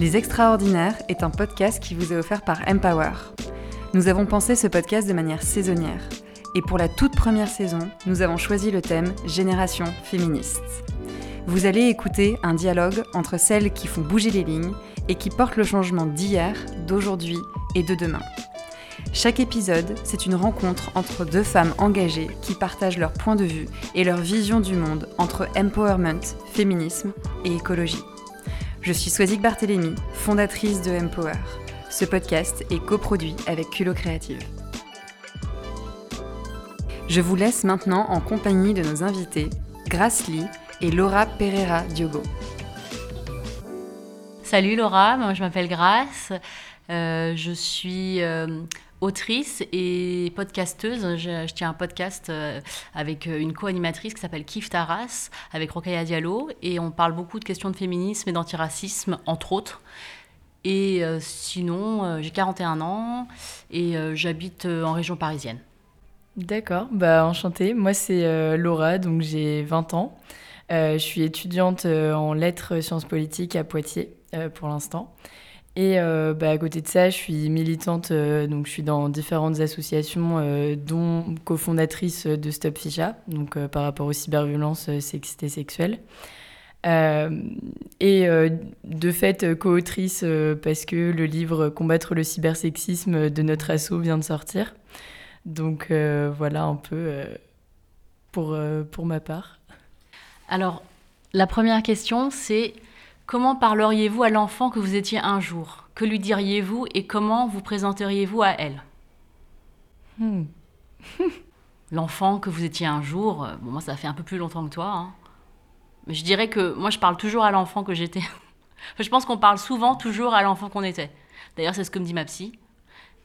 Les Extraordinaires est un podcast qui vous est offert par Empower. Nous avons pensé ce podcast de manière saisonnière. Et pour la toute première saison, nous avons choisi le thème Génération féministe. Vous allez écouter un dialogue entre celles qui font bouger les lignes et qui portent le changement d'hier, d'aujourd'hui et de demain. Chaque épisode, c'est une rencontre entre deux femmes engagées qui partagent leur point de vue et leur vision du monde entre empowerment, féminisme et écologie. Je suis Swazik Barthélémy, fondatrice de Empower. Ce podcast est coproduit avec Culo Créative. Je vous laisse maintenant en compagnie de nos invités, Grace Lee et Laura Pereira Diogo. Salut Laura, moi je m'appelle Grace, euh, je suis euh, autrice et podcasteuse. Je, tiens un podcast euh, avec euh, une co-animatrice qui s'appelle Kif Taras, avec Rokaya Diallo, et on parle beaucoup de questions de féminisme et d'antiracisme, entre autres. Et euh, sinon, j'ai 41 ans et j'habite en région parisienne. D'accord, bah enchantée. Moi c'est Laura, donc j'ai 20 ans. je suis étudiante en lettres sciences politiques à Poitiers pour l'instant. Et euh, bah, à côté de ça, je suis militante, euh, donc je suis dans différentes associations, euh, dont cofondatrice de Stop Ficha, donc par rapport aux cyberviolences sexistes et sexuelles. et de fait, co-autrice parce que le livre Combattre le cybersexisme de notre asso vient de sortir. Donc voilà un peu pour, pour ma part. Alors, la première question, c'est Comment parleriez-vous à l'enfant que vous étiez un jour? Que lui diriez-vous et comment vous présenteriez-vous à elle? Hmm. L'enfant que vous étiez un jour, euh, bon, moi ça fait un peu plus longtemps que toi, hein. mais je dirais que moi je parle toujours à l'enfant que j'étais. je pense qu'on parle souvent toujours à l'enfant qu'on était. D'ailleurs, c'est ce que me dit ma psy.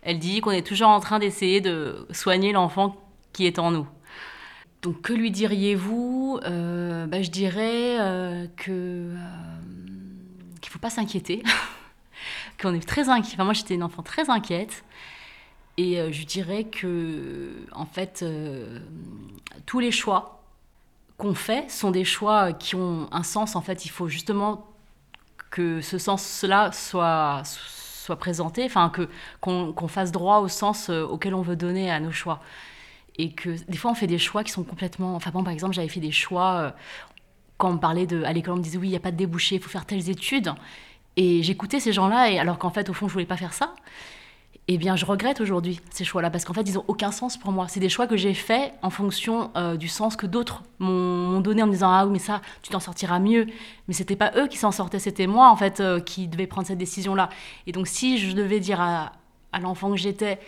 Elle dit qu'on est toujours en train d'essayer de soigner l'enfant qui est en nous. Donc, que lui diriez-vous? Euh, bah, Je dirais euh, que qu'il faut pas s'inquiéter, qu'on est très inquiet. Enfin, moi, j'étais une enfant très inquiète. Et euh, je dirais que, en fait, euh, tous les choix qu'on fait sont des choix qui ont un sens. En fait, il faut justement que ce sens-là soit, soit présenté, enfin, qu'on, fasse droit au sens euh, auquel on veut donner à nos choix. Et que des fois, on fait des choix qui sont complètement. Enfin, bon, par exemple, j'avais fait des choix quand on parlait de, à l'école, on me disait oui, il n'y a pas de débouché, il faut faire telles études. Et j'écoutais ces gens-là, et alors qu'en fait, au fond, je voulais pas faire ça. Eh bien, je regrette aujourd'hui ces choix-là, parce qu'en fait, ils n'ont aucun sens pour moi. C'est des choix que j'ai faits en fonction euh, du sens que d'autres m'ont donné en me disant Ah oui, mais ça, tu t'en sortiras mieux. Mais c'était pas eux qui s'en sortaient, c'était moi, en fait, euh, qui devais prendre cette décision-là. Et donc, si je devais dire à, à l'enfant que j'étais,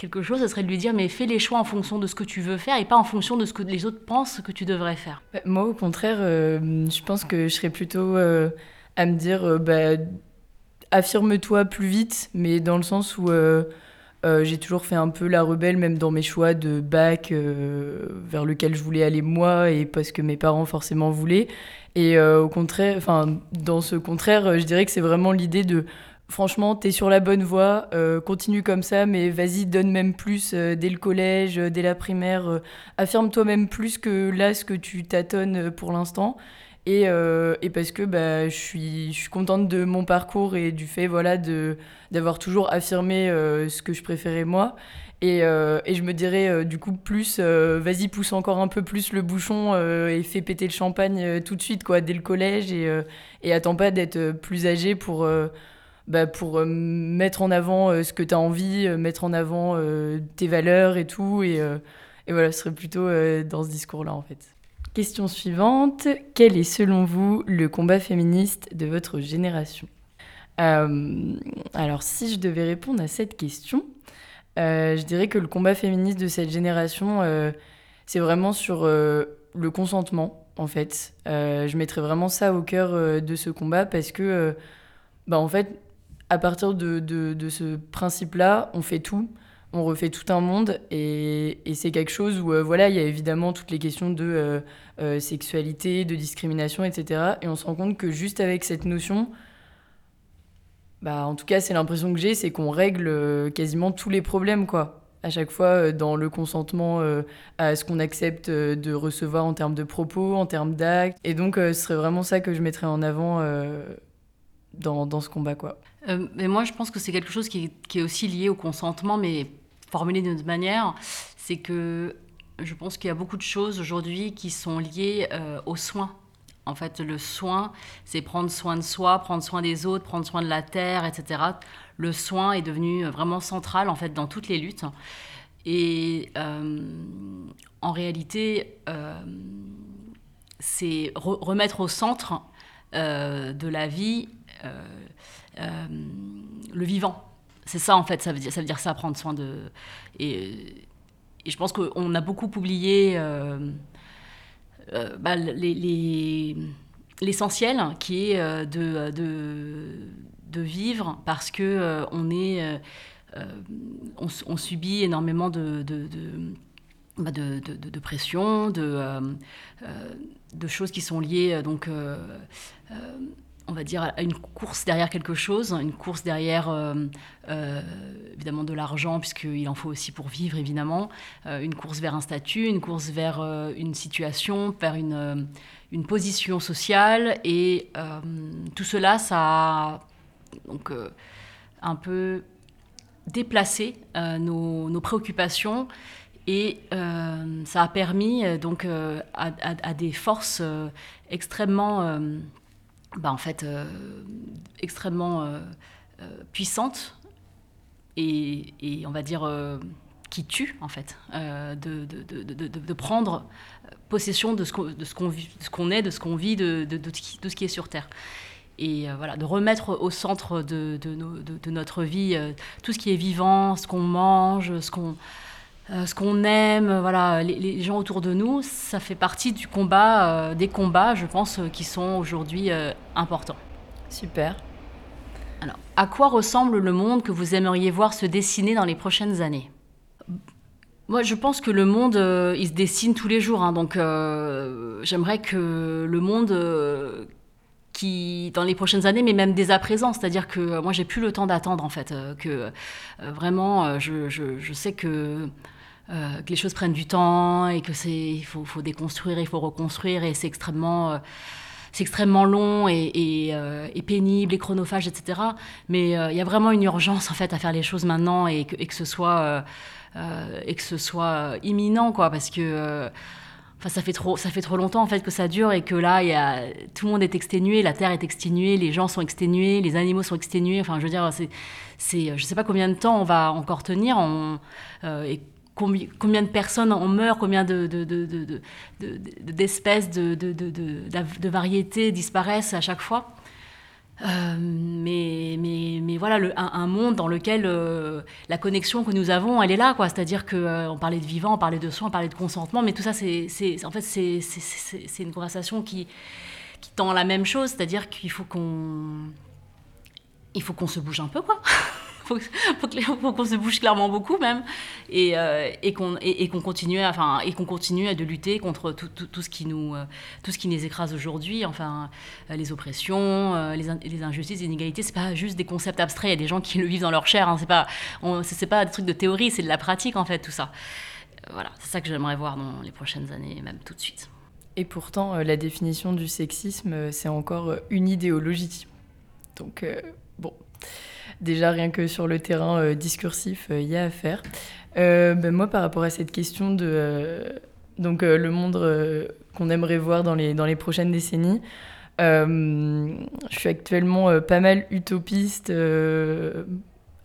quelque chose, ce serait de lui dire mais fais les choix en fonction de ce que tu veux faire et pas en fonction de ce que les autres pensent que tu devrais faire. Bah, moi, au contraire, euh, je pense que je serais plutôt euh, à me dire euh, bah, affirme-toi plus vite, mais dans le sens où j'ai toujours fait un peu la rebelle, même dans mes choix de bac vers lequel je voulais aller moi et parce que mes parents forcément voulaient. Et au contraire, enfin, dans ce contraire, je dirais que c'est vraiment l'idée de franchement, tu es sur la bonne voie, euh, continue comme ça, mais vas-y, donne même plus euh, dès le collège, euh, dès la primaire, affirme-toi même plus que là, ce que tu tâtonnes pour l'instant. Et, parce que bah, je, suis, je contente de mon parcours et du fait voilà, d'avoir toujours affirmé ce que je préférais moi. Et, et je me dirais du coup plus, vas-y, pousse encore un peu plus le bouchon et fais péter le champagne tout de suite, quoi, dès le collège. Et, et attends pas d'être plus âgé pour bah, pour euh, mettre en avant euh, ce que tu as envie, euh, mettre en avant tes valeurs et tout. Et, voilà, ce serait plutôt dans ce discours-là, en fait. Question suivante. Quel est, selon vous, le combat féministe de votre génération? Alors, si je devais répondre à cette question, je dirais que le combat féministe de cette génération, c'est vraiment sur le consentement, en fait. je mettrais vraiment ça au cœur de ce combat parce que, bah, en fait, à partir de, de, ce principe-là, on fait tout, on refait tout un monde, et, c'est quelque chose où, euh, voilà, il y a évidemment toutes les questions de euh, euh, sexualité, de discrimination, etc. Et on se rend compte que juste avec cette notion, bah, en tout cas, c'est l'impression que j'ai, c'est qu'on règle quasiment tous les problèmes, quoi. À chaque fois, dans le consentement à ce qu'on accepte de recevoir en termes de propos, en termes d'actes. Et donc, ce serait vraiment ça que je mettrais en avant dans, ce combat. Quoi. mais moi, je pense que c'est quelque chose qui est, aussi lié au consentement, mais formulé d'une autre manière. C'est que je pense qu'il y a beaucoup de choses aujourd'hui qui sont liées aux soins. En fait, le soin, c'est prendre soin de soi, prendre soin des autres, prendre soin de la terre, etc. Le soin est devenu vraiment central, en fait, dans toutes les luttes. Et euh, en réalité, euh, c'est remettre au centre euh, de la vie le vivant. C'est ça, en fait, ça veut, dire, ça prendre soin de... Et, je pense qu'on a beaucoup oublié bah, l'essentiel, les, qui est de, vivre parce que on est euh, on, subit énormément de, de, de bah, euh, euh, de, choses qui sont liées, donc, on va dire, une course derrière quelque chose, une course derrière, évidemment, de l'argent, puisqu'il en faut aussi pour vivre, évidemment, une course vers un statut, une course vers une situation, vers une, position sociale, et tout cela, ça a donc, un peu déplacer euh, nos, préoccupations. Et euh, ça a permis euh, donc à, des forces extrêmement, bah, en fait, extrêmement puissantes et, on va dire qui tuent en fait, de, de, prendre possession de ce qu'on qu'on est, de ce qu'on vit, de, de, ce qui est sur Terre. Et euh, voilà, de remettre au centre de, de, notre vie euh, tout ce qui est vivant, ce qu'on mange, ce qu'on euh, ce qu'on aime, voilà, les, gens autour de nous, ça fait partie du combat, des combats, je pense, qui sont aujourd'hui importants. Super. Alors, à quoi ressemble le monde que vous aimeriez voir se dessiner dans les prochaines années? Moi, je pense que le monde, il se dessine tous les jours. Hein, donc, j'aimerais que le monde dans les prochaines années, mais même dès à présent. C'est-à-dire que euh, moi, j'ai plus le temps d'attendre, en fait. Euh, que euh, vraiment, je, je, sais que, que, les choses prennent du temps et que c'est, il faut, faut, déconstruire, il faut reconstruire et c'est extrêmement. c'est extrêmement long et, et, pénible et chronophage, etc. Mais il y a vraiment une urgence en fait à faire les choses maintenant et que, et que ce soit et que ce soit imminent, quoi, parce que Enfin, ça fait trop, ça fait trop longtemps en fait que ça dure et que là, y a, tout le monde est exténué, la terre est exténuée, les gens sont exténués, les animaux sont exténués. Enfin, je veux dire, c'est, c'est, je sais pas combien de temps on va encore tenir, euh, et combien de personnes en meurent, combien de, de, de, d'espèces, de, de, variétés disparaissent à chaque fois. Euh, mais, mais, mais, voilà, un, monde dans lequel euh, la connexion que nous avons, elle est là, quoi. C'est-à-dire qu'on euh, parlait de vivant, on parlait de soins, on parlait de consentement, mais tout ça, c'est, en fait, c'est, une conversation qui, qui tend à la même chose, c'est-à-dire qu'il faut qu'on, il faut qu'on se bouge un peu, quoi. faut, faut qu'on se bouge clairement beaucoup même. Et, euh, qu'on continue continue de lutter contre tout, ce qui nous euh, tout ce qui nous écrase aujourd'hui. Enfin euh, les oppressions les, les, injustices les inégalités c'est pas juste des concepts abstraits. Il y a des gens qui le vivent dans leur chair hein, c'est pas c'est pas des trucs de théorie c'est de la pratique en fait tout ça. Voilà. C'est ça que j'aimerais voir dans les prochaines années même tout de suite. Et pourtant la définition du sexisme c'est encore une idéologie. Donc bon Déjà, rien que sur le terrain euh, discursif, il euh, y a à faire. Euh, ben, moi, par rapport à cette question de donc, le monde qu'on aimerait voir dans les, dans les prochaines décennies, je suis actuellement pas mal utopiste,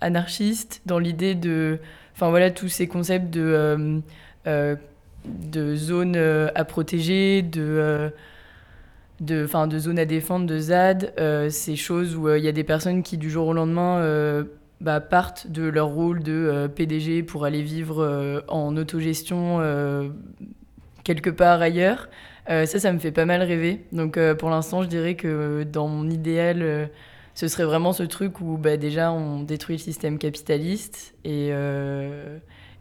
anarchiste, dans l'idée de. Enfin, voilà, tous ces concepts de, de zones à protéger, de de, fin, de zones à défendre, de ZAD, euh, ces choses où il euh, y a des personnes qui du jour au lendemain euh, bah, partent de leur rôle de PDG pour aller vivre en autogestion quelque part ailleurs. ça, ça me fait pas mal rêver. Donc pour l'instant, je dirais que dans mon idéal, ce serait vraiment ce truc où bah, déjà on détruit le système capitaliste et,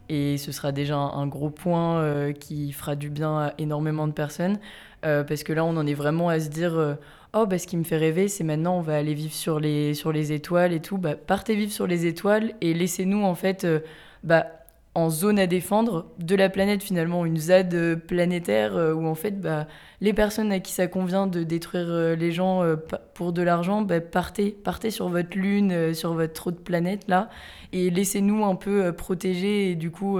et ce sera déjà un gros point qui fera du bien à énormément de personnes. Euh, parce que là, on en est vraiment à se dire euh, Oh, bah, ce qui me fait rêver, c'est maintenant, on va aller vivre sur les, sur les étoiles et tout. Bah, partez vivre sur les étoiles et laissez-nous, en fait, euh, bah, en zone à défendre de la planète finalement, une ZAD planétaire où en fait bah, les personnes à qui ça convient de détruire les gens pour de l'argent, bah, partez, partez sur votre lune, sur votre autre planète là, et laissez-nous un peu protéger et du coup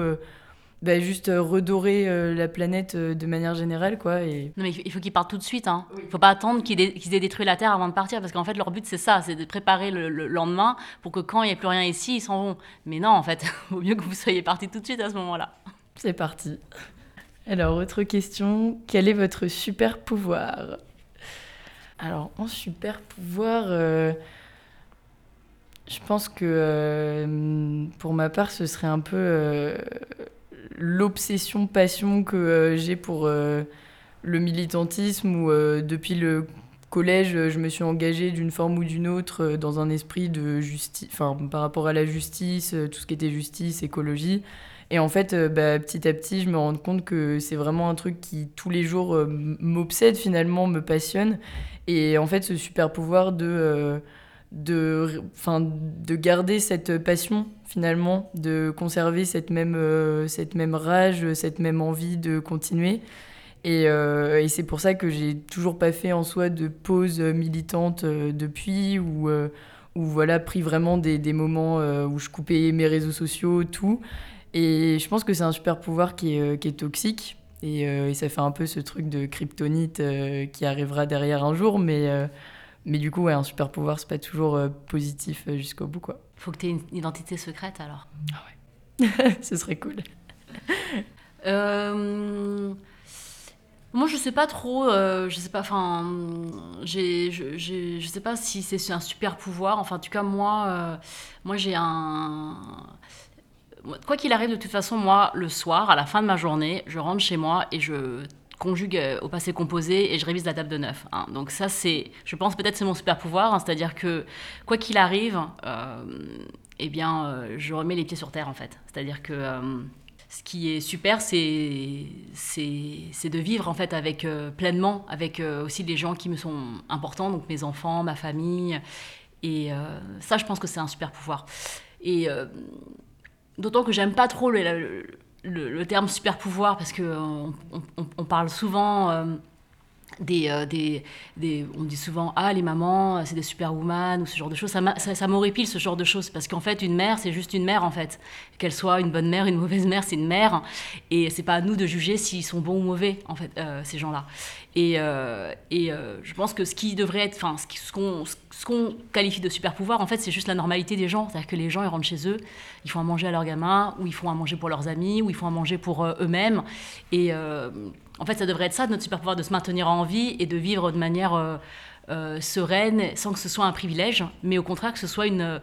bah, juste euh, redorer euh, la planète euh, de manière générale. Quoi, et... Non, mais il faut qu'ils partent tout de suite. Hein. Il ne faut pas attendre qu'ils aient détruit la Terre avant de partir, parce qu'en fait, leur but, c'est ça, c'est de préparer le, lendemain pour que quand il n'y ait plus rien ici, ils s'en vont. Mais non, en fait, vaut mieux que vous soyez partis tout de suite à ce moment-là. C'est parti. Alors, autre question, quel est votre super pouvoir? Alors, en super pouvoir... Je pense que pour ma part, ce serait un peu l'obsession, passion que euh, j'ai pour euh, le militantisme où euh, depuis le collège, je me suis engagée d'une forme ou d'une autre dans un esprit de justice, enfin par rapport à la justice, tout ce qui était justice, écologie. Et en fait, bah, petit à petit, je me rends compte que c'est vraiment un truc qui tous les jours m'obsède finalement, me passionne. Et en fait, ce super pouvoir de de, de garder cette passion finalement, de conserver cette même, euh, cette même rage, cette même envie de continuer. Et, euh, et c'est pour ça que j'ai toujours pas fait en soi de pause militante euh, depuis, ou, voilà, pris vraiment des, des moments où je coupais mes réseaux sociaux, tout. Et je pense que c'est un super pouvoir qui est, qui est toxique. Et, et, ça fait un peu ce truc de kryptonite qui arrivera derrière un jour, mais mais du coup, ouais, un super pouvoir, c'est pas toujours euh, positif euh, jusqu'au bout, quoi. Faut que tu aies une identité secrète, alors. Ah ouais. Ce serait cool. Euh, moi, je sais pas trop. je sais pas. Enfin, je sais pas si c'est un super pouvoir. Enfin, en tout cas, moi, moi, j'ai un. Quoi qu'il arrive, de toute façon, moi, le soir, à la fin de ma journée, je rentre chez moi et je conjugue euh, au passé composé et je révise la table de neuf. Hein. Donc ça, c'est, je pense peut-être c'est mon super pouvoir, hein. c'est-à-dire que quoi qu'il arrive, euh, eh bien, euh, je remets les pieds sur terre en fait. C'est-à-dire que ce qui est super, c'est, c'est, de vivre en fait avec pleinement, avec aussi les gens qui me sont importants, donc mes enfants, ma famille. Et ça, je pense que c'est un super pouvoir. Et d'autant que j'aime pas trop le terme super pouvoir parce que euh, on, parle souvent euh, euh, on dit souvent ah les mamans c'est des superwoman ou ce genre de choses ça, ça, m'horripile ce genre de choses parce qu'en fait une mère c'est juste une mère en fait qu'elle soit une bonne mère une mauvaise mère c'est une mère et c'est pas à nous de juger s'ils sont bons ou mauvais en fait ces gens là et, et je pense que ce qui devrait être enfin ce qu'on qualifie de super pouvoir, en fait, c'est juste la normalité des gens. C'est-à-dire que les gens, ils rentrent chez eux, ils font à manger à leurs gamins, ou ils font à manger pour leurs amis, ou ils font à manger pour eux-mêmes. Et en fait, ça devrait être ça, notre super pouvoir, de se maintenir en vie et de vivre de manière euh, euh, sereine, sans que ce soit un privilège, mais au contraire que ce soit une,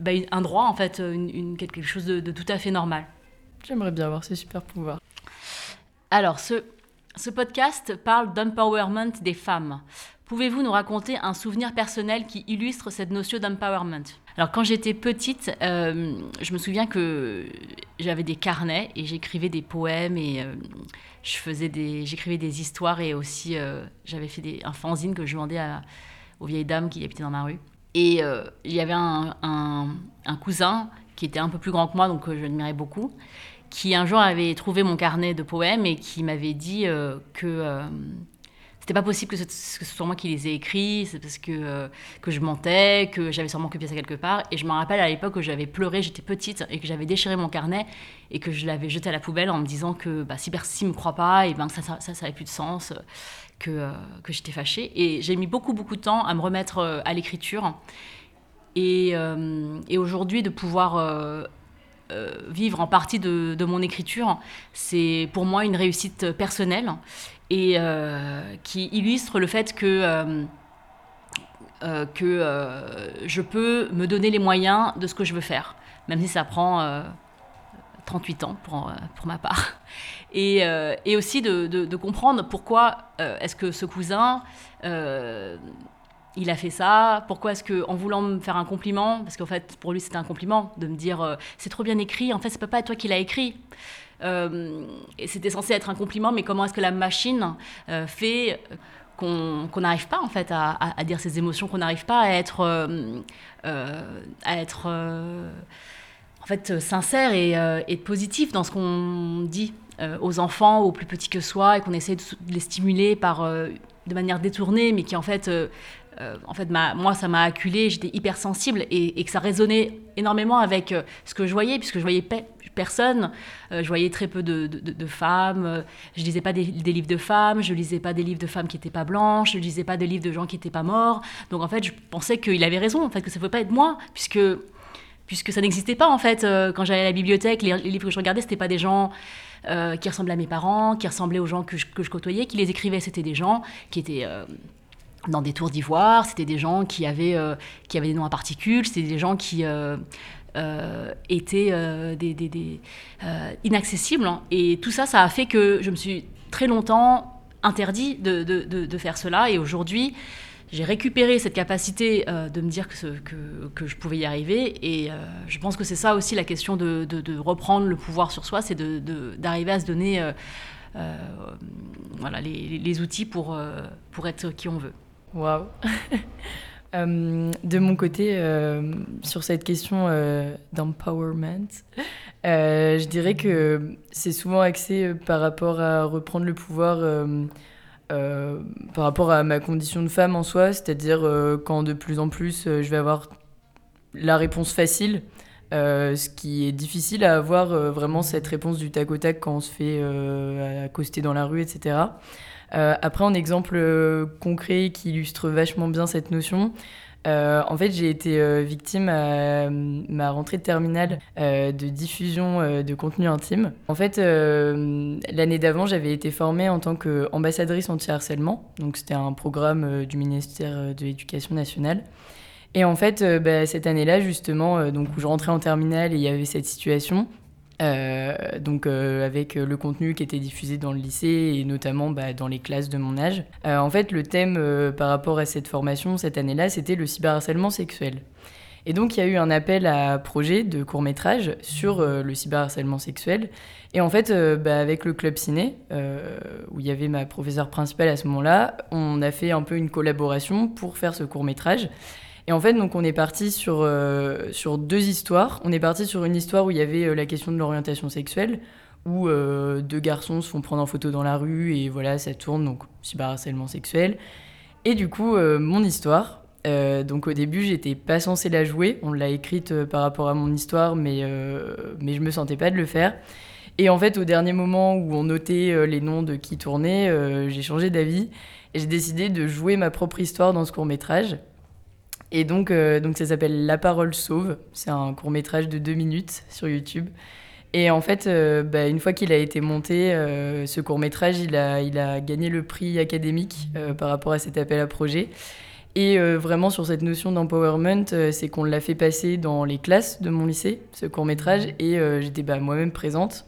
bah, un droit, en fait, une, quelque chose de, tout à fait normal. J'aimerais bien avoir ces super pouvoirs. Alors, ce, ce podcast parle d'empowerment des femmes. Pouvez-vous nous raconter un souvenir personnel qui illustre cette notion d'empowerment? Alors quand j'étais petite, euh, je me souviens que j'avais des carnets et j'écrivais des poèmes et euh, je faisais des, j'écrivais des histoires et aussi euh, j'avais fait des, un fanzine que je vendais aux vieilles dames qui habitaient dans ma rue. Et il y avait un, un, cousin qui était un peu plus grand que moi, donc je l'admirais beaucoup, qui un jour avait trouvé mon carnet de poèmes et qui m'avait dit que c'était pas possible que ce, soit moi qui les ai écrits, c'est parce que, euh, que je mentais, que j'avais sûrement copié ça quelque part. Et je me rappelle à l'époque que j'avais pleuré, j'étais petite, et que j'avais déchiré mon carnet, et que je l'avais jeté à la poubelle en me disant que bah, si ne me croit pas, et ben, ça, ça, ça, plus de sens, que, euh, que j'étais fâchée. Et j'ai mis beaucoup, beaucoup de temps à me remettre euh, à l'écriture. Et, et aujourd'hui, de pouvoir vivre en partie de, de mon écriture, c'est pour moi une réussite personnelle et euh, qui illustre le fait que, euh, euh, que je peux me donner les moyens de ce que je veux faire, même si ça prend 38 ans pour, pour ma part. Et, et aussi de, de, comprendre pourquoi est-ce que ce cousin il a fait ça Pourquoi est-ce que, en voulant me faire un compliment, parce qu'en fait pour lui c'était un compliment de me dire c'est trop bien écrit, en fait c'est pas toi qui l'as écrit. Euh, et c'était censé être un compliment, mais comment est-ce que la machine euh, fait qu'on n'arrive pas en fait à, dire ces émotions, qu'on n'arrive pas à être, euh, à être fait sincère et, et positif dans ce qu'on dit aux enfants, aux plus petits que soi, et qu'on essaie de, les stimuler par de manière détournée, mais qui en fait euh, en fait, moi, ça m'a acculé, j'étais hypersensible et, et que ça résonnait énormément avec euh, ce que je voyais, puisque je voyais personne, euh, je voyais très peu de, femmes, je lisais pas des, livres de femmes, je lisais pas des livres de femmes qui n'étaient pas blanches, je lisais pas des livres de gens qui n'étaient pas morts. Donc en fait, je pensais qu'il avait raison, en fait, que ça ne pouvait pas être moi, puisque puisque ça n'existait pas en fait. quand j'allais à la bibliothèque, les, livres que je regardais, c'était pas des gens qui ressemblaient à mes parents, qui ressemblaient aux gens que je, que je côtoyais, qui les écrivaient, c'était des gens qui étaient dans des tours d'ivoire, c'était des gens qui avaient, euh, qui avaient des noms à particules, c'était des gens qui euh, euh, étaient inaccessibles. Hein. Et tout ça, ça a fait que je me suis très longtemps interdit de, de, de, faire cela. Et aujourd'hui, j'ai récupéré cette capacité de me dire que, que, que, je pouvais y arriver. Et je pense que c'est ça aussi la question de, reprendre le pouvoir sur soi, c'est d'arriver à se donner voilà, les, les, outils pour, pour être qui on veut. Waouh euh, De mon côté, euh, sur cette question euh, d'empowerment, je dirais que c'est souvent axé par rapport à reprendre le pouvoir par rapport à ma condition de femme en soi, c'est-à-dire quand de plus en plus je vais avoir la réponse facile. ce qui est difficile à avoir vraiment cette réponse du tac au tac quand on se fait accoster dans la rue, etc. Euh, après, un exemple euh, concret qui illustre vachement bien cette notion, euh, en fait, j'ai été victime à ma rentrée de terminale de diffusion de contenu intime. En fait, l'année d'avant, j'avais été formée en tant qu'ambassadrice anti-harcèlement. Donc, c'était un programme du ministère de l'Éducation nationale. Et en fait, bah, cette année-là, justement, donc, où je rentrais en terminale et il y avait cette situation, euh, donc euh, avec le contenu qui était diffusé dans le lycée et notamment bah, dans les classes de mon âge. Euh, en fait, le thème par rapport à cette formation cette année-là, c'était le cyberharcèlement sexuel. Et donc, il y a eu un appel à projet de court métrage sur le cyberharcèlement sexuel. Et en fait, bah, avec le club ciné, où il y avait ma professeure principale à ce moment-là, on a fait un peu une collaboration pour faire ce court métrage. Et en fait, donc, on est parti sur, euh, sur deux histoires. On est parti sur une histoire où il y avait euh, la question de l'orientation sexuelle, où euh, deux garçons se font prendre en photo dans la rue et voilà, ça tourne, donc cyberharcèlement sexuel. Et du coup, mon histoire, donc au début, j'étais pas censée la jouer. On l'a écrite par rapport à mon histoire, mais, mais je me sentais pas de le faire. Et en fait, au dernier moment où on notait les noms de qui tournait, j'ai changé d'avis et j'ai décidé de jouer ma propre histoire dans ce court métrage. Et donc, euh, donc ça s'appelle La parole sauve. C'est un court métrage de deux minutes sur YouTube. Et en fait, euh, bah, une fois qu'il a été monté, euh, ce court métrage, il a, il a gagné le prix académique par rapport à cet appel à projet. Et vraiment sur cette notion d'empowerment, c'est qu'on l'a fait passer dans les classes de mon lycée, ce court métrage, et j'étais bah, moi-même présente.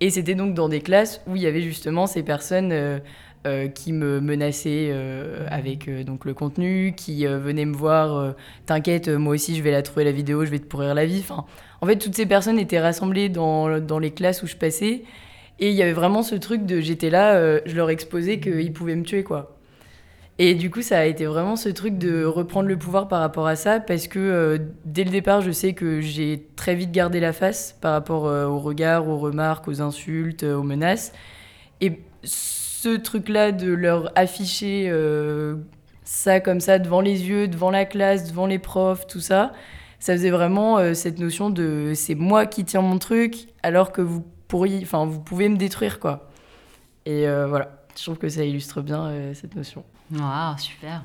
Et c'était donc dans des classes où il y avait justement ces personnes euh, qui me menaçaient euh, avec euh, donc le contenu, qui venaient me voir, t'inquiète, moi aussi je vais la trouver la vidéo, je vais te pourrir la vie. Enfin, en fait, toutes ces personnes étaient rassemblées dans, dans les classes où je passais, et il y avait vraiment ce truc de j'étais là, je leur exposais qu'ils pouvaient me tuer, quoi. Et du coup, ça a été vraiment ce truc de reprendre le pouvoir par rapport à ça, parce que dès le départ, je sais que j'ai très vite gardé la face par rapport aux regards, aux remarques, aux insultes, aux menaces. Et ce truc-là de leur afficher euh, ça comme ça devant les yeux, devant la classe, devant les profs, tout ça, ça faisait vraiment euh, cette notion de c'est moi qui tiens mon truc alors que vous pourriez, enfin vous pouvez me détruire quoi. Et euh, voilà, je trouve que ça illustre bien cette notion. Waouh, super.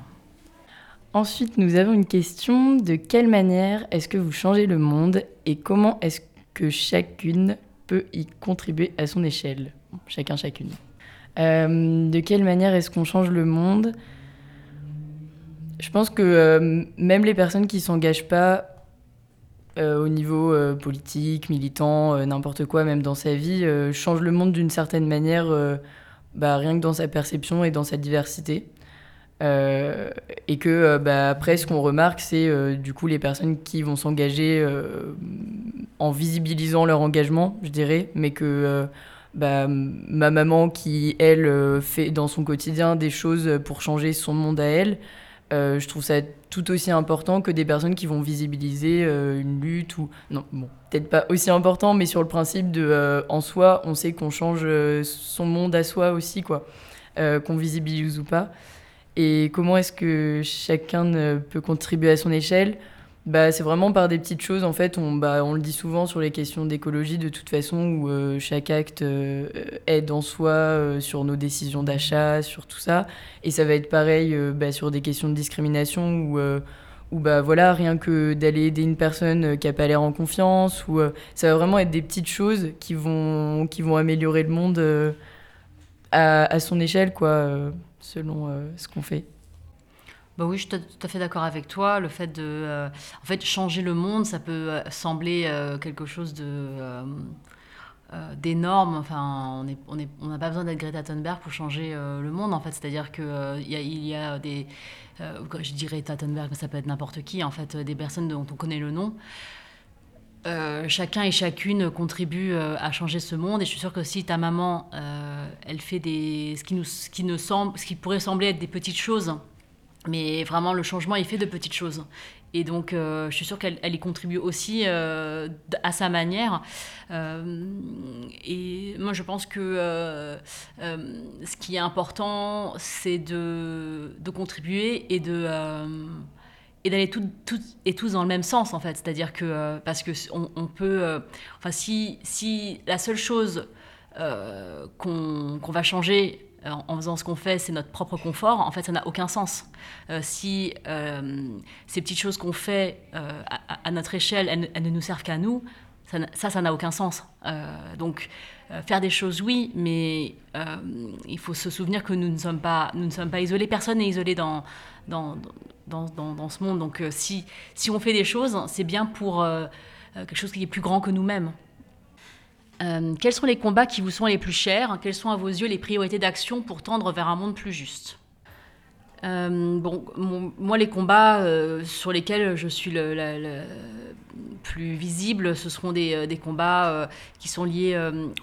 Ensuite, nous avons une question de quelle manière est-ce que vous changez le monde et comment est-ce que chacune peut y contribuer à son échelle? Chacun, chacune. Euh, de quelle manière est-ce qu'on change le monde? Je pense que euh, même les personnes qui s'engagent pas euh, au niveau politique, militant, n'importe quoi, même dans sa vie, changent le monde d'une certaine manière, bah, rien que dans sa perception et dans sa diversité. et que bah, après, ce qu'on remarque, c'est du coup les personnes qui vont s'engager en visibilisant leur engagement, je dirais, mais que bah, ma maman qui, elle, euh, fait dans son quotidien des choses pour changer son monde à elle, je trouve ça tout aussi important que des personnes qui vont visibiliser une lutte ou non bon peut-être pas aussi important mais sur le principe de en soi on sait qu'on change son monde à soi aussi quoi qu'on visibilise ou pas. Et comment est-ce que chacun peut contribuer à son échelle? Bah, c'est vraiment par des petites choses. En fait, on, bah, on le dit souvent sur les questions d'écologie, de toute façon, où euh, chaque acte euh, aide en soi euh, sur nos décisions d'achat, sur tout ça. Et ça va être pareil bah, sur des questions de discrimination, où, où bah, voilà, rien que d'aller aider une personne qui n'a pas l'air en confiance, ou ça va vraiment être des petites choses qui vont, qui vont améliorer le monde à, à, son échelle, quoi, selon ce qu'on fait. Bah oui, je suis tout à fait d'accord avec toi. Le fait de, euh, changer le monde, ça peut euh, sembler euh, quelque chose d'énorme. Enfin, on n'a pas besoin d'être Greta Thunberg pour changer le monde, en fait. C'est-à-dire qu'il y a des, je dirais Greta Thunberg, mais ça peut être n'importe qui, en fait, des personnes dont on connaît le nom. chacun et chacune contribue à changer ce monde et je suis sûre que si ta maman elle fait des ce qui nous ce qui ne semble ce qui pourrait sembler être des petites choses mais vraiment, le changement est fait de petites choses. Et donc, euh, je suis sûre qu'elle y contribue aussi euh, à sa manière. Euh, et moi, je pense que ce qui est important, c'est de, de, contribuer et de et d'aller toutes tout, et tous dans le même sens en fait c'est à dire que parce que on, peut enfin si si la seule chose qu'on va changer en faisant ce qu'on fait, c'est notre propre confort, en fait, ça n'a aucun sens. Euh, si euh, ces petites choses qu'on fait euh, à, notre échelle, elles, ne nous servent qu'à nous, ça, ça n'a aucun sens. donc, faire des choses, oui, mais il faut se souvenir que nous ne sommes pas, nous ne sommes pas isolés. Personne n'est isolé dans, dans, dans, dans, dans ce monde. Donc, si, si on fait des choses, c'est bien pour quelque chose qui est plus grand que nous-mêmes. Euh, quels sont les combats qui vous sont les plus chers Quelles sont à vos yeux les priorités d'action pour tendre vers un monde plus juste euh, bon, moi, les combats euh, sur lesquels je suis le, plus visible, ce seront des combats qui sont liés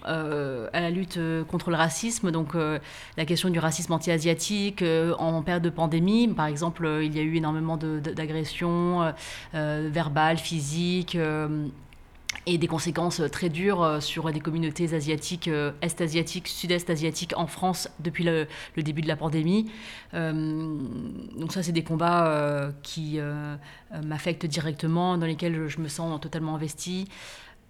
à la lutte contre le racisme, donc la question du racisme anti-asiatique en période de pandémie. Par exemple, il y a eu énormément d'agressions verbales, physiques et des conséquences euh, très dures euh, sur des communautés asiatiques, euh, est-asiatiques, sud-est asiatiques en France depuis le, début de la pandémie. donc ça, c'est des combats qui m'affectent directement, dans lesquels je me sens totalement investie.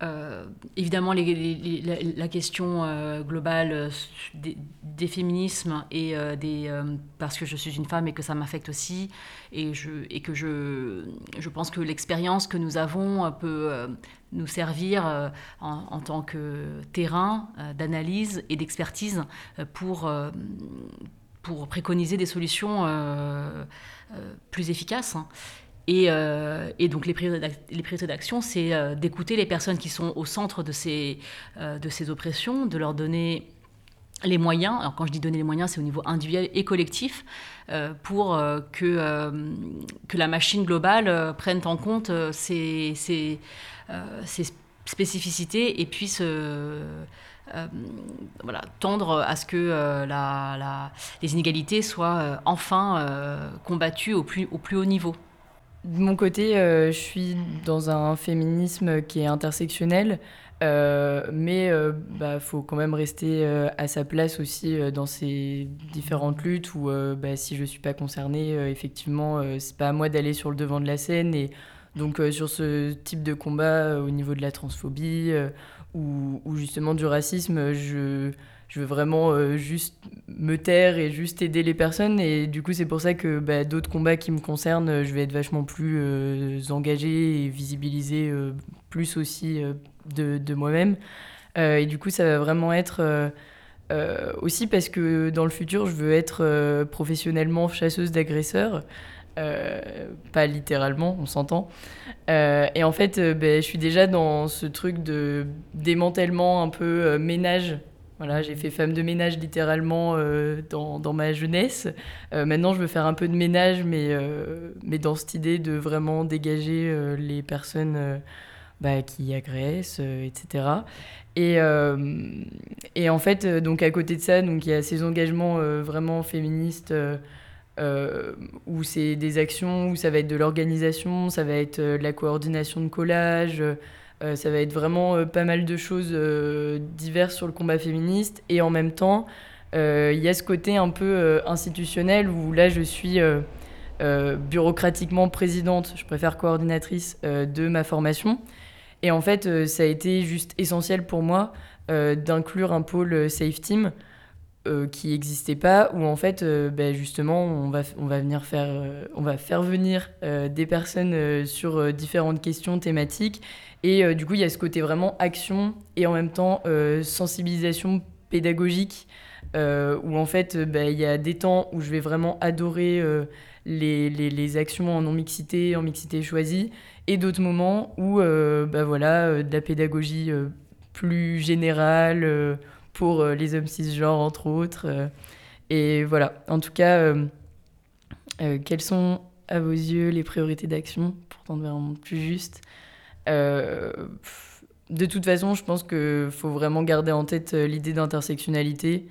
Euh, évidemment, la, question euh, globale euh, des, féminismes et des parce que je suis une femme et que ça m'affecte aussi et que je je pense que l'expérience que nous avons peut nous servir en, tant que terrain d'analyse et d'expertise pour pour préconiser des solutions plus efficaces. Euh, et, donc les priorités d'action, c'est euh, d'écouter les personnes qui sont au centre de ces, euh, de ces oppressions, de leur donner les moyens, alors quand je dis donner les moyens, c'est au niveau individuel et collectif, pour que, la machine globale prenne en compte ces, spécificités et puisse tendre à ce que la, les inégalités soient enfin combattues au plus, au plus haut niveau. De mon côté, euh, je suis dans un féminisme qui est intersectionnel, euh, mais il euh, bah, faut quand même rester à sa place aussi dans ces différentes luttes où bah, si je ne suis pas concernée, effectivement, c'est pas à moi d'aller sur le devant de la scène. Et donc sur ce type de combat au niveau de la transphobie ou, ou, justement du racisme, je je veux vraiment euh, juste me taire et juste aider les personnes. Et du coup, c'est pour ça que bah, d'autres combats qui me concernent, je vais être vachement plus euh, engagée et visibiliser euh, plus aussi de, de moi-même. et du coup, ça va vraiment être aussi parce que dans le futur, je veux être professionnellement chasseuse d'agresseurs. pas littéralement, on s'entend. et en fait, bah, je suis déjà dans ce truc de démantèlement un peu ménage voilà, j'ai fait femme de ménage littéralement euh, dans, dans, ma jeunesse. Euh, maintenant, je veux faire un peu de ménage, mais, euh, mais dans cette idée de vraiment dégager les personnes bah, qui agressent, etc. Et, et, en fait, donc à côté de ça, donc il y a ces engagements vraiment féministes où c'est des actions, où ça va être de l'organisation, ça va être la coordination de collage, ça va être vraiment pas mal de choses diverses sur le combat féministe. Et en même temps, il y a ce côté un peu institutionnel où là, je suis bureaucratiquement présidente, je préfère coordinatrice de ma formation. Et en fait, ça a été juste essentiel pour moi euh, d'inclure un pôle euh, Safe Team euh, qui n'existait pas, où en fait, ben justement, on va, on, va venir faire, on va faire venir des personnes sur différentes questions thématiques. Et du coup, il y a ce côté vraiment action et en même temps sensibilisation pédagogique, où en fait, ben, il y a des temps où je vais vraiment adorer les, les, actions en non-mixité, en mixité choisie, et d'autres moments où ben, voilà, de la pédagogie plus générale euh, pour euh, les hommes cisgenres, entre autres. Euh. et voilà, en tout cas, quelles sont à vos yeux les priorités d'action pour tendre vers un monde plus juste? De toute façon, je pense qu'il faut vraiment garder en tête l'idée d'intersectionnalité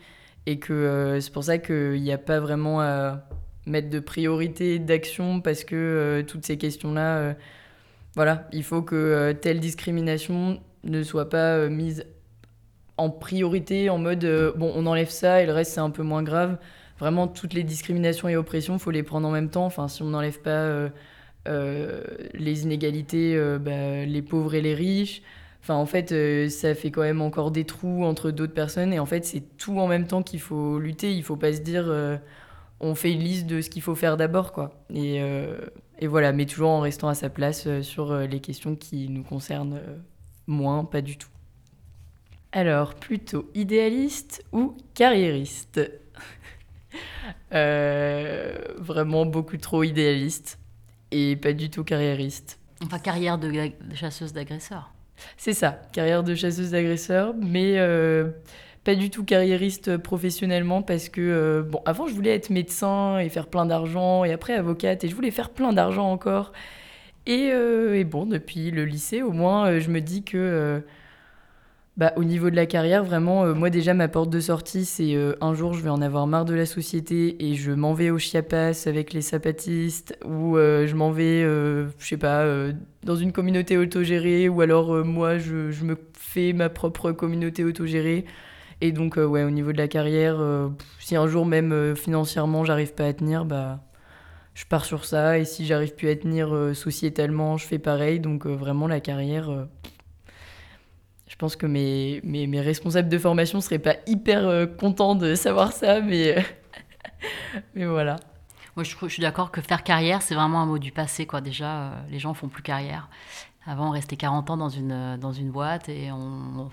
et que c'est pour ça qu'il n'y a pas vraiment à mettre de priorité d'action parce que toutes ces questions-là, voilà, il faut que telle discrimination ne soit pas euh, mise en priorité, en mode euh, bon, on enlève ça et le reste c'est un peu moins grave. Vraiment, toutes les discriminations et oppressions, faut les prendre en même temps. Enfin, si on n'enlève pas euh, les inégalités, bah, les pauvres et les riches. Enfin, en fait, ça fait quand même encore des trous entre d'autres personnes. Et en fait, c'est tout en même temps qu'il faut lutter. Il faut pas se dire, on fait une liste de ce qu'il faut faire d'abord, quoi. Et, voilà, mais toujours en restant à sa place sur les questions qui nous concernent Moins, pas du tout. Alors, plutôt idéaliste ou carriériste? Euh, Vraiment beaucoup trop idéaliste et pas du tout carriériste. Enfin, carrière de, chasseuse d'agresseurs. C'est ça, carrière de chasseuse d'agresseurs, mais euh, pas du tout carriériste professionnellement parce que, euh, bon, avant je voulais être médecin et faire plein d'argent, et après avocate, et je voulais faire plein d'argent encore. Euh, et, bon, depuis le lycée, au moins, euh, je me dis que, euh, bah, au niveau de la carrière, vraiment, moi déjà, ma porte de sortie, c'est un jour, je vais en avoir marre de la société et je m'en vais au Chiapas avec les zapatistes, ou je m'en vais, je sais pas, dans une communauté autogérée, ou alors moi, je, je, me fais ma propre communauté autogérée. Et donc, ouais, au niveau de la carrière, si un jour même financièrement, j'arrive pas à tenir, bah je pars sur ça. Et si j'arrive plus à tenir euh, sociétalement, je fais pareil. Donc euh, vraiment, la carrière, euh, je pense que mes, mes, responsables de formation seraient pas hyper contents de savoir ça, mais, mais voilà. Moi, je, suis d'accord que faire carrière, c'est vraiment un mot du passé. Quoi. Déjà, les gens font plus carrière. Avant, on restait 40 ans dans une, euh, dans une boîte et on,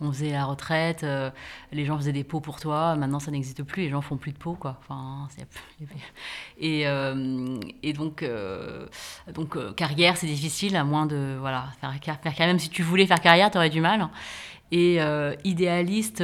on, faisait la retraite. Euh, les gens faisaient des pots pour toi. Maintenant, ça n'existe plus. Les gens font plus de pots, quoi. Enfin, et, euh, et donc, donc carrière, c'est difficile, à moins de voilà, faire, carrière. Même si tu voulais faire carrière, tu aurais du mal. Et idéaliste.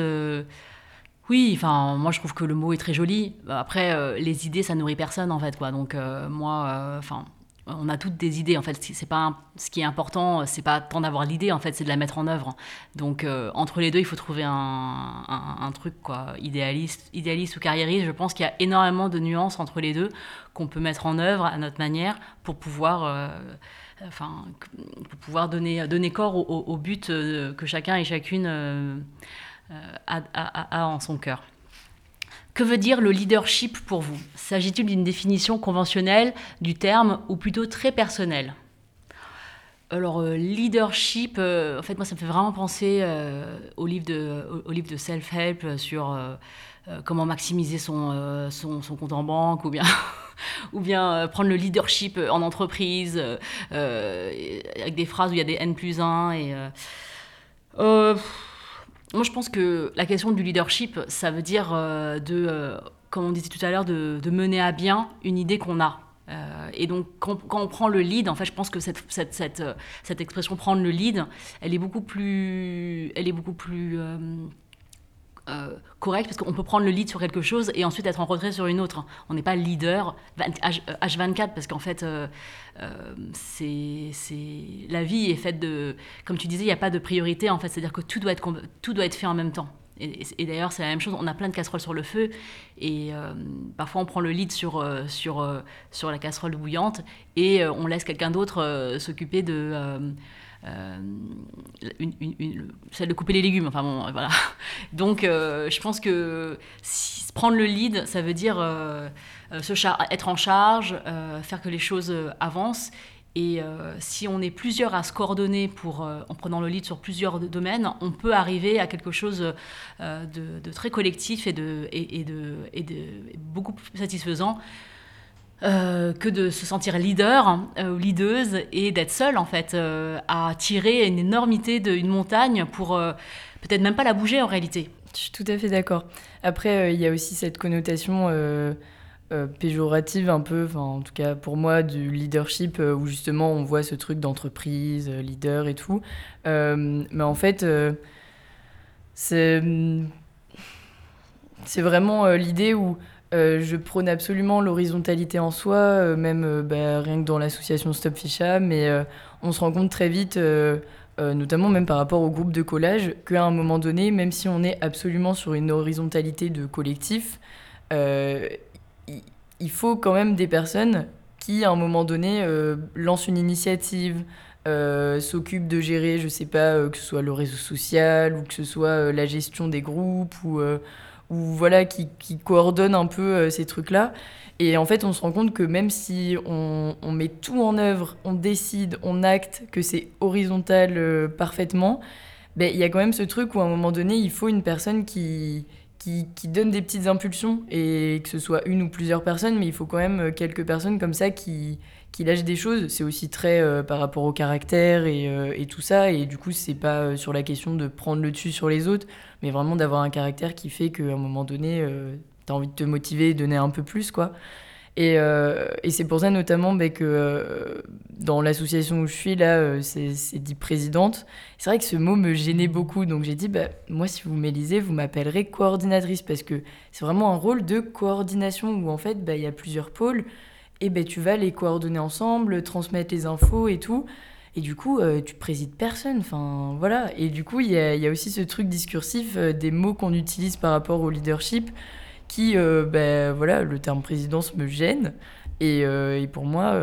Oui, enfin, moi je trouve que le mot est très joli. Après, les idées, ça nourrit personne en fait, quoi. Donc moi, enfin, on a toutes des idées en fait. Pas ce qui est important c'est pas tant d'avoir l'idée en fait c'est de la mettre en œuvre. Donc euh, entre les deux il faut trouver un, truc quoi idéaliste idéaliste ou carriériste. Je pense qu'il y a énormément de nuances entre les deux qu'on peut mettre en œuvre à notre manière pour pouvoir euh, enfin pour pouvoir donner donner corps au, but euh, que chacun et chacune a en son cœur que veut dire le leadership pour vous? S'agit-il d'une définition conventionnelle du terme ou plutôt très personnelle? Alors, euh, leadership, euh, en fait, moi, ça me fait vraiment penser euh, au livre de, self-help sur comment maximiser son, son, son, compte en banque ou bien, ou bien prendre le leadership en entreprise avec des phrases où il y a des N plus 1 et moi, je pense que la question du leadership, ça veut dire euh, de, euh, comme on disait tout à l'heure, de, mener à bien une idée qu'on a. Euh, et donc, quand, on prend le lead, en fait, je pense que cette, expression prendre le lead, elle est beaucoup plus, elle est beaucoup plus correct parce qu'on peut prendre le lead sur quelque chose et ensuite être en retrait sur une autre. On n'est pas leader H24 euh, parce qu'en fait, euh, c'est, la vie est faite de, comme tu disais, il n'y a pas de priorité en fait, c'est-à-dire que tout doit être tout doit être fait en même temps. et, d'ailleurs, c'est la même chose. On a plein de casseroles sur le feu. Et parfois, on prend le lead sur, sur, sur la casserole bouillante et on laisse quelqu'un d'autre s'occuper de euh, celle de couper les légumes. Enfin bon, voilà. Donc, euh, je pense que prendre le lead, ça veut dire euh, être en charge, faire que les choses avancent. Et si on est plusieurs à se coordonner pour, en prenant le lead sur plusieurs domaines, on peut arriver à quelque chose de, très collectif et et de beaucoup plus satisfaisant euh, que de se sentir leader euh, ou leaduse et d'être seule en fait euh, à tirer une énormité d'une montagne pour peut-être même pas la bouger en réalité. Je suis tout à fait d'accord. Après, il y a aussi cette connotation péjorative un peu, en tout cas pour moi, du leadership où justement on voit ce truc d'entreprise, leader et tout. mais en fait, c'est c'est vraiment l'idée où euh, je prône absolument l'horizontalité en soi, euh, même euh, bah, rien que dans l'association Stop Ficha, mais on se rend compte très vite, notamment même par rapport au groupe de collage, qu'à un moment donné, même si on est absolument sur une horizontalité de collectif, il faut quand même des personnes qui, à un moment donné, lancent une initiative, s'occupent de gérer, je sais pas, que ce soit le réseau social ou que ce soit la gestion des groupes ou ou voilà, qui, coordonne un peu euh, ces trucs-là. Et en fait, on se rend compte que même si on, met tout en œuvre, on décide, on acte, que c'est horizontal euh, parfaitement, ben, il y a quand même ce truc où à un moment donné, il faut une personne qui, qui, qui, donne des petites impulsions, et que ce soit une ou plusieurs personnes, mais il faut quand même euh, quelques personnes comme ça qui, qui lâchent des choses. C'est aussi très par rapport au caractère et, et, tout ça, et du coup, c'est pas sur la question de prendre le dessus sur les autres, mais vraiment d'avoir un caractère qui fait qu'à un moment donné, euh, tu as envie de te motiver et donner un peu plus, quoi. Et, euh, c'est pour ça notamment bah, que euh, dans l'association où je suis, là, c'est dit présidente. C'est vrai que ce mot me gênait beaucoup, donc j'ai dit, bah, moi, si vous m'élisez, vous m'appellerez coordinatrice, parce que c'est vraiment un rôle de coordination où en fait, bah, il y a plusieurs pôles, et ben tu vas les coordonner ensemble, transmettre les infos et tout. Et du coup, euh, tu présides personne. Enfin, voilà. Et du coup, il y a, aussi ce truc discursif euh, des mots qu'on utilise par rapport au leadership qui, euh, ben voilà, le terme présidence me gêne. Et, et pour moi,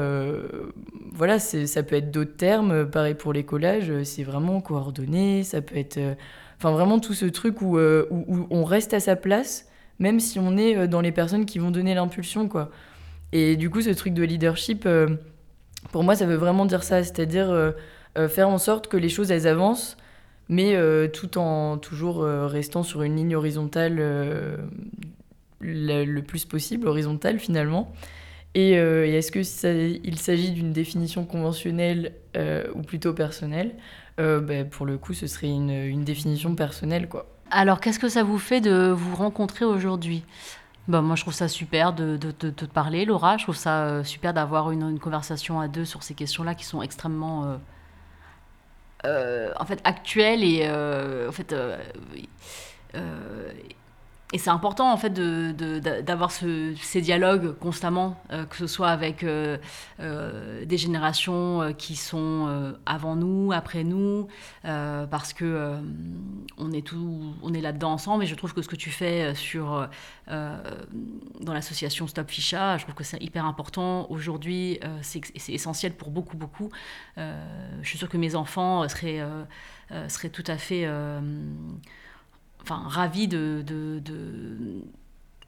voilà, ça peut être d'autres termes. Pareil pour les collages, c'est vraiment coordonné. Ça peut être. Enfin, vraiment tout ce truc où, où, où, on reste à sa place, même si on est dans les personnes qui vont donner l'impulsion, quoi. Et du coup, ce truc de leadership pour moi, ça veut vraiment dire ça, c'est-à-dire euh, euh, faire en sorte que les choses, avancent, mais euh, tout en toujours restant sur une ligne horizontale le, plus possible, horizontale finalement. Et, est-ce qu'il s'agit d'une définition conventionnelle ou plutôt personnelle? Ben, Pour le coup, ce serait une, une définition personnelle. quoi. Alors, qu'est-ce que ça vous fait de vous rencontrer aujourd'hui? Bah, moi, je trouve ça super de, te parler, Laura. Je trouve ça euh, super d'avoir une, une, conversation à deux sur ces questions-là qui sont extrêmement, euh, euh, en fait, actuelles et, en fait, et c'est important en fait d'avoir ces dialogues constamment, euh, que ce soit avec euh, euh, des générations qui sont avant nous, après nous, parce que on est là-dedans ensemble. Et je trouve que ce que tu fais dans l'association Stop Ficha, je trouve que c'est hyper important aujourd'hui. c'est essentiel pour beaucoup, beaucoup. je suis sûre que mes enfants seraient tout à fait enfin, ravi de,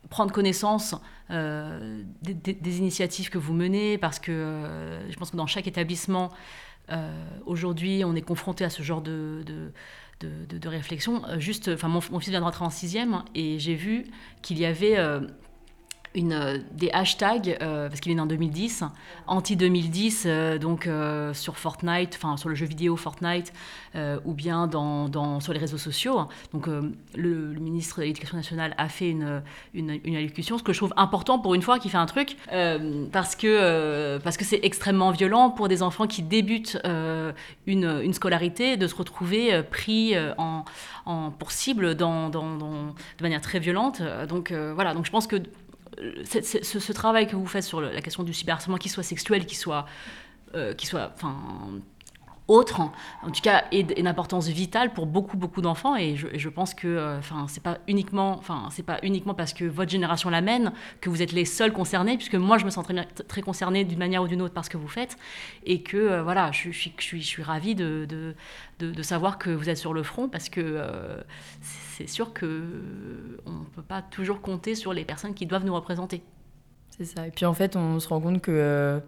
prendre connaissance euh, des, initiatives que vous menez, parce que euh, je pense que dans chaque établissement, euh, aujourd'hui, on est confronté à ce genre de, de, réflexion. Juste, enfin, mon, fils vient de rentrer en sixième et j'ai vu qu'il y avait euh, des hashtags, euh, parce qu'il est né en 2010, anti-2010, euh, donc sur Fortnite, enfin sur le jeu vidéo Fortnite, ou bien dans, sur les réseaux sociaux. Donc le, ministre de l'Éducation nationale a fait une, une, allocution, ce que je trouve important pour une fois qu'il fait un truc, parce que parce que c'est extrêmement violent pour des enfants qui débutent une, une, scolarité de se retrouver pris en, en, pour cible de manière très violente. Donc voilà, donc je pense que ce, travail que vous faites sur la question du cyberharcèlement, qu'il soit sexuel, qu'il soit, euh, soit enfin, autre, en tout cas, est une importance vitale pour beaucoup, beaucoup d'enfants. Et je, pense que, euh, enfin, c'est pas uniquement, pas uniquement parce que votre génération l'amène que vous êtes les seuls concernés, puisque moi, je me sens très, concernée d'une manière ou d'une autre par ce que vous faites, et que, euh, voilà, je, suis, ravie de, de, de, savoir que vous êtes sur le front, parce que euh, c'est sûr que on peut pas toujours compter sur les personnes qui doivent nous représenter. C'est ça. Et puis en fait, on se rend compte que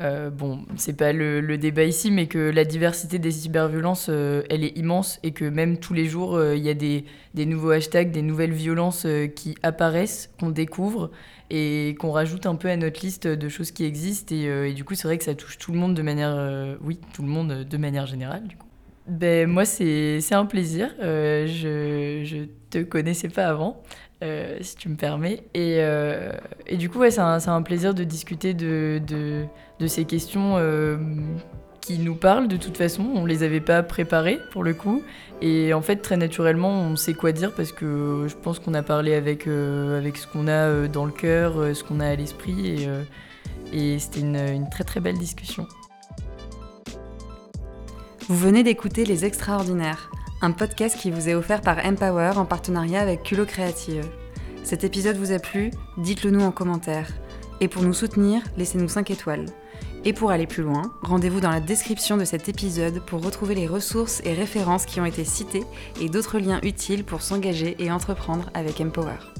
euh, bon, c'est pas le, débat ici, mais que la diversité des cyberviolences, euh, elle est immense et que même tous les jours, euh, il y a des, nouveaux hashtags, des nouvelles violences qui apparaissent, qu'on découvre et qu'on rajoute un peu à notre liste de choses qui existent. Et, du coup, c'est vrai que ça touche tout le monde de manière, oui, tout le monde de manière générale. Du coup. Ben, moi, c'est un plaisir. je, je te connaissais pas avant. si tu me permets. Et, et du coup, ouais, c'est un, un, plaisir de discuter de, de, de ces questions euh, qui nous parlent de toute façon. On les avait pas préparées pour le coup. Et en fait, très naturellement, on sait quoi dire parce que je pense qu'on a parlé avec, euh, avec ce qu'on a euh, dans le cœur, ce qu'on a à l'esprit. Et, et c'était une, une très très belle discussion. Vous venez d'écouter Les Extraordinaires, un podcast qui vous est offert par Empower en partenariat avec Culot Créative. Cet épisode vous a plu Dites-le nous en commentaire. Et pour nous soutenir, laissez-nous 5 étoiles. Et pour aller plus loin, rendez-vous dans la description de cet épisode pour retrouver les ressources et références qui ont été citées et d'autres liens utiles pour s'engager et entreprendre avec Empower.